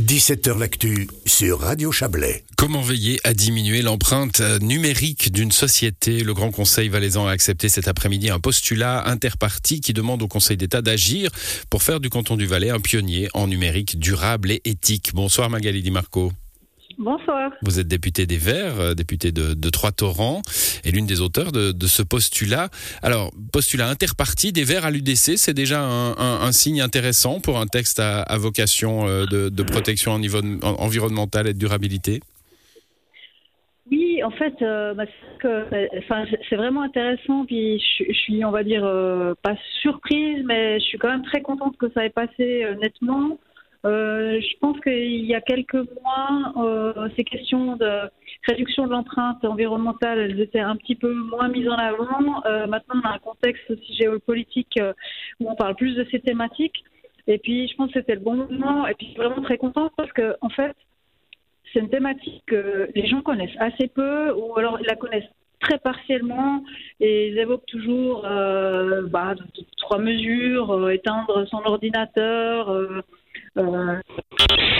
17h L'actu sur Radio Chablais. Comment veiller à diminuer l'empreinte numérique d'une société? Le Grand Conseil valaisan a accepté cet après-midi un postulat interparti qui demande au Conseil d'État d'agir pour faire du canton du Valais un pionnier en numérique durable et éthique. Bonsoir Magali Di Marco. Bonsoir. Vous êtes député des Verts, euh, député de, de Trois-Torrents, et l'une des auteurs de, de, ce postulat. Alors, postulat interparti des Verts à l'UDC, c'est déjà un, un, un, signe intéressant pour un texte à, à vocation euh, de, de protection niveau, environnementale et de durabilité? Oui, en fait, euh, bah, c'est vraiment intéressant. Puis je, je, suis, on va dire, euh, pas surprise, mais je suis quand même très contente que ça ait passé euh, nettement. Euh, je pense qu'il y a quelques mois, euh, ces questions de réduction de l'empreinte environnementale, elles étaient un petit peu moins mises en avant. Euh, maintenant, on a un contexte aussi géopolitique où on parle plus de ces thématiques. Et puis, je pense que c'était le bon moment. Et puis, je suis vraiment très contente parce que, en fait, c'est une thématique que les gens connaissent assez peu ou alors ils la connaissent très partiellement et ils évoquent toujours bah, trois mesures, éteindre son ordinateur, euh,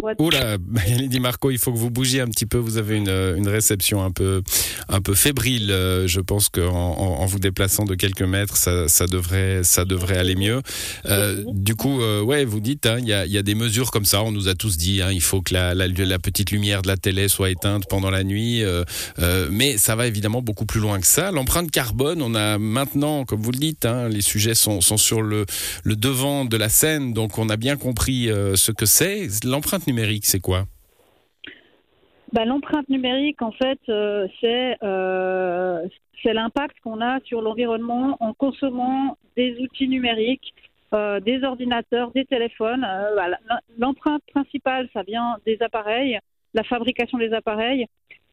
euh, Oula, Di Marco, il faut que vous bougiez un petit peu. Vous avez une, une réception un peu, un peu fébrile. Euh, je pense qu'en en, vous déplaçant de quelques mètres, ça, devrait, ça devrait aller mieux. Euh, du coup, euh, ouais, vous dites, il hein, y, a, y, a, des mesures comme ça. On nous a tous dit, hein, il faut que la, la, petite lumière de la télé soit éteinte pendant la nuit. Euh, euh, mais ça va évidemment beaucoup plus loin que ça. L'empreinte carbone, on a maintenant, comme vous le dites, hein, les sujets sont, sont sur le, le devant de la scène, donc on a bien compris ce que c'est. L'empreinte numérique, c'est quoi? Bah, L'empreinte numérique, en fait, euh, c'est euh, l'impact qu'on a sur l'environnement en consommant des outils numériques, euh, des ordinateurs, des téléphones. Voilà. L'empreinte principale, ça vient des appareils, la fabrication des appareils.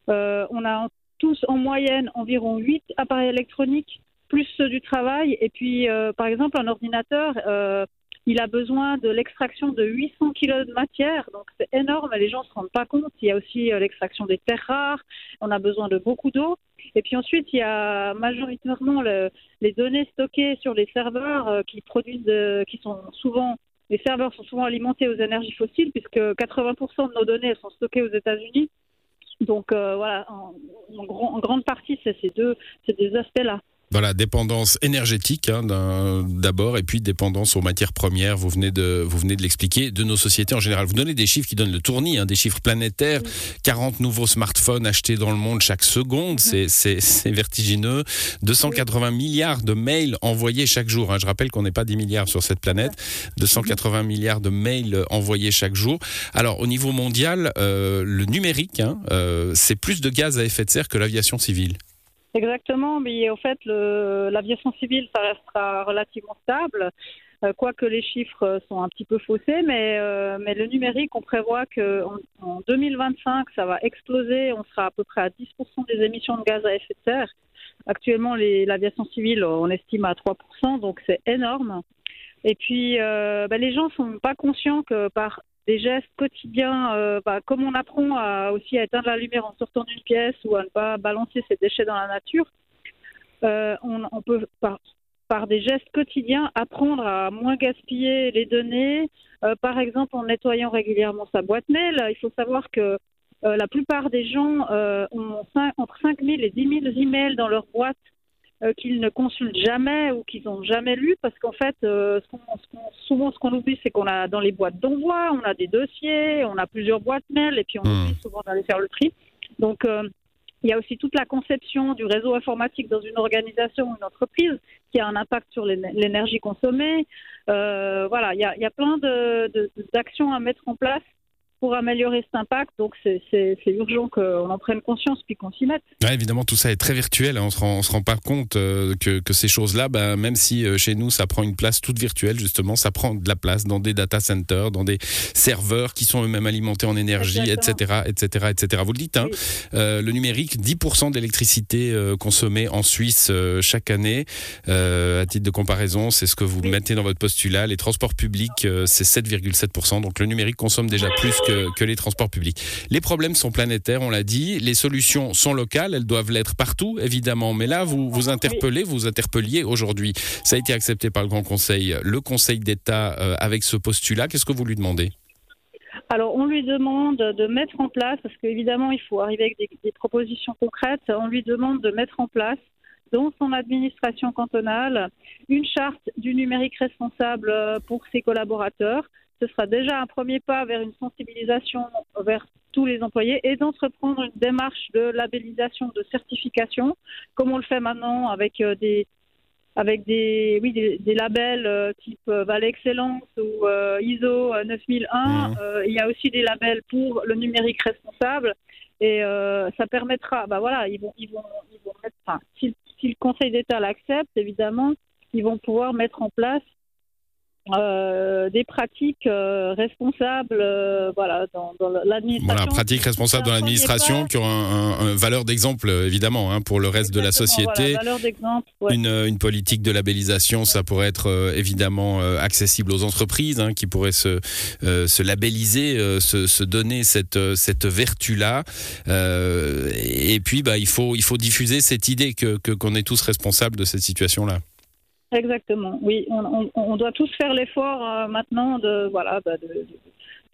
On a tous en moyenne environ 8 appareils électroniques, plus ceux du travail. Et puis, par exemple, un ordinateur il a besoin de l'extraction de 800 kg de matière, donc c'est énorme, les gens ne se rendent pas compte. Il y a aussi euh, l'extraction des terres rares, on a besoin de beaucoup d'eau. Et puis ensuite, il y a majoritairement le, les données stockées sur les serveurs euh, qui produisent, de, qui sont souvent, les serveurs sont souvent alimentés aux énergies fossiles, puisque 80% de nos données sont stockées aux États-Unis. Donc euh, voilà, en, en, en, grande partie, c'est ces deux, ces deux aspects-là. Voilà, dépendance énergétique hein, d'abord, et puis dépendance aux matières premières. Vous venez de vous venez de l'expliquer de nos sociétés en général. Vous donnez des chiffres qui donnent le tournis, hein, des chiffres planétaires. 40 nouveaux smartphones achetés dans le monde chaque seconde, c'est c'est vertigineux. 280 milliards de mails envoyés chaque jour. Hein. Je rappelle qu'on n'est pas 10 milliards sur cette planète. 280 milliards de mails envoyés chaque jour. Alors au niveau mondial, euh, le numérique, hein, euh, c'est plus de gaz à effet de serre que l'aviation civile. Exactement, mais en fait, l'aviation civile, ça restera relativement stable, euh, quoique les chiffres sont un petit peu faussés, mais, euh, le numérique, on prévoit qu'en en 2025, ça va exploser, on sera à peu près à 10% des émissions de gaz à effet de serre. Actuellement, l'aviation civile, on estime à 3%, donc c'est énorme. Et puis, euh, bah, les gens sont pas conscients que par des gestes quotidiens, euh, bah, comme on apprend à, aussi à éteindre la lumière en sortant d'une pièce ou à ne pas balancer ses déchets dans la nature, euh, on, peut par, des gestes quotidiens apprendre à moins gaspiller les données, euh, par exemple en nettoyant régulièrement sa boîte mail. Il faut savoir que la plupart des gens ont 5, entre 5 000 et 10 000 emails dans leur boîte euh, qu'ils ne consultent jamais ou qu'ils n'ont jamais lu parce qu'en fait, euh, ce qu ce qu souvent ce qu'on oublie, c'est qu'on a dans les boîtes d'envoi, on a des dossiers, on a plusieurs boîtes mail et puis on mmh. oublie souvent d'aller faire le tri. Donc, euh, il y a aussi toute la conception du réseau informatique dans une organisation ou une entreprise qui a un impact sur l'énergie consommée. Euh, voilà, il y a, il y a plein d'actions à mettre en place pour améliorer cet impact. Donc c'est urgent qu'on en prenne conscience puis qu'on s'y mette. Ouais, évidemment, tout ça est très virtuel. Hein. On se rend, on se rend pas compte euh, que, que, ces choses-là, bah, même si euh, chez nous ça prend une place toute virtuelle, justement, ça prend de la place dans des data centers, dans des serveurs qui sont eux-mêmes alimentés en énergie, etc., etc., etc. Vous le dites, hein, oui. euh, le numérique, 10% d'électricité consommée en Suisse chaque année. à titre de comparaison, c'est ce que vous oui. mettez dans votre postulat. Les transports publics, c'est 7,7%. Donc le numérique consomme déjà plus que, que, les transports publics. Les problèmes sont planétaires, on l'a dit. Les solutions sont locales, elles doivent l'être partout, évidemment. Mais là, vous vous interpellez, vous interpelliez aujourd'hui. Ça a été accepté par le Grand Conseil, le Conseil d'État euh, avec ce postulat. Qu'est-ce que vous lui demandez? Alors, on lui demande de mettre en place, parce qu'évidemment, il faut arriver avec des, des, propositions concrètes, on lui demande de mettre en place dans son administration cantonale une charte du numérique responsable pour ses collaborateurs. Ce sera déjà un premier pas vers une sensibilisation vers tous les employés et d'entreprendre une démarche de labellisation, de certification, comme on le fait maintenant avec des avec des, oui, des, labels euh, type euh, Val Excellence ou euh, ISO 9001. Mmh. il y a aussi des labels pour le numérique responsable et ça permettra, bah voilà, ils vont, ils vont, ils vont mettre, enfin, si, si, le Conseil d'État l'accepte, évidemment, ils vont pouvoir mettre en place euh, des pratiques euh, responsables euh, voilà, dans, dans l'administration. Voilà, pratiques responsables dans l'administration qui ont une un, valeur d'exemple évidemment hein, pour le reste de la société. Voilà, ouais. une, une, politique de labellisation, ça pourrait être évidemment accessible aux entreprises hein, qui pourraient se, se labelliser, se, se, donner cette, cette vertu-là. et puis bah, il, faut, il faut diffuser cette idée que qu'on est tous responsables de cette situation-là. Exactement, oui. On, on, doit tous faire l'effort euh, maintenant de, voilà, bah, de,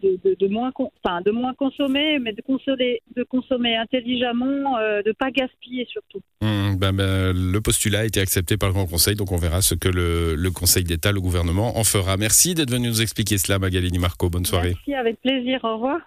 de, de, de, moins, enfin, de moins consommer, mais de consommer, de consommer intelligemment, euh, de ne pas gaspiller surtout. Mmh, ben, ben, le postulat a été accepté par le Grand Conseil, donc on verra ce que le, le Conseil d'État, le gouvernement en fera. Merci d'être venu nous expliquer cela, Magalini Marco. Bonne soirée. Merci, avec plaisir. Au revoir.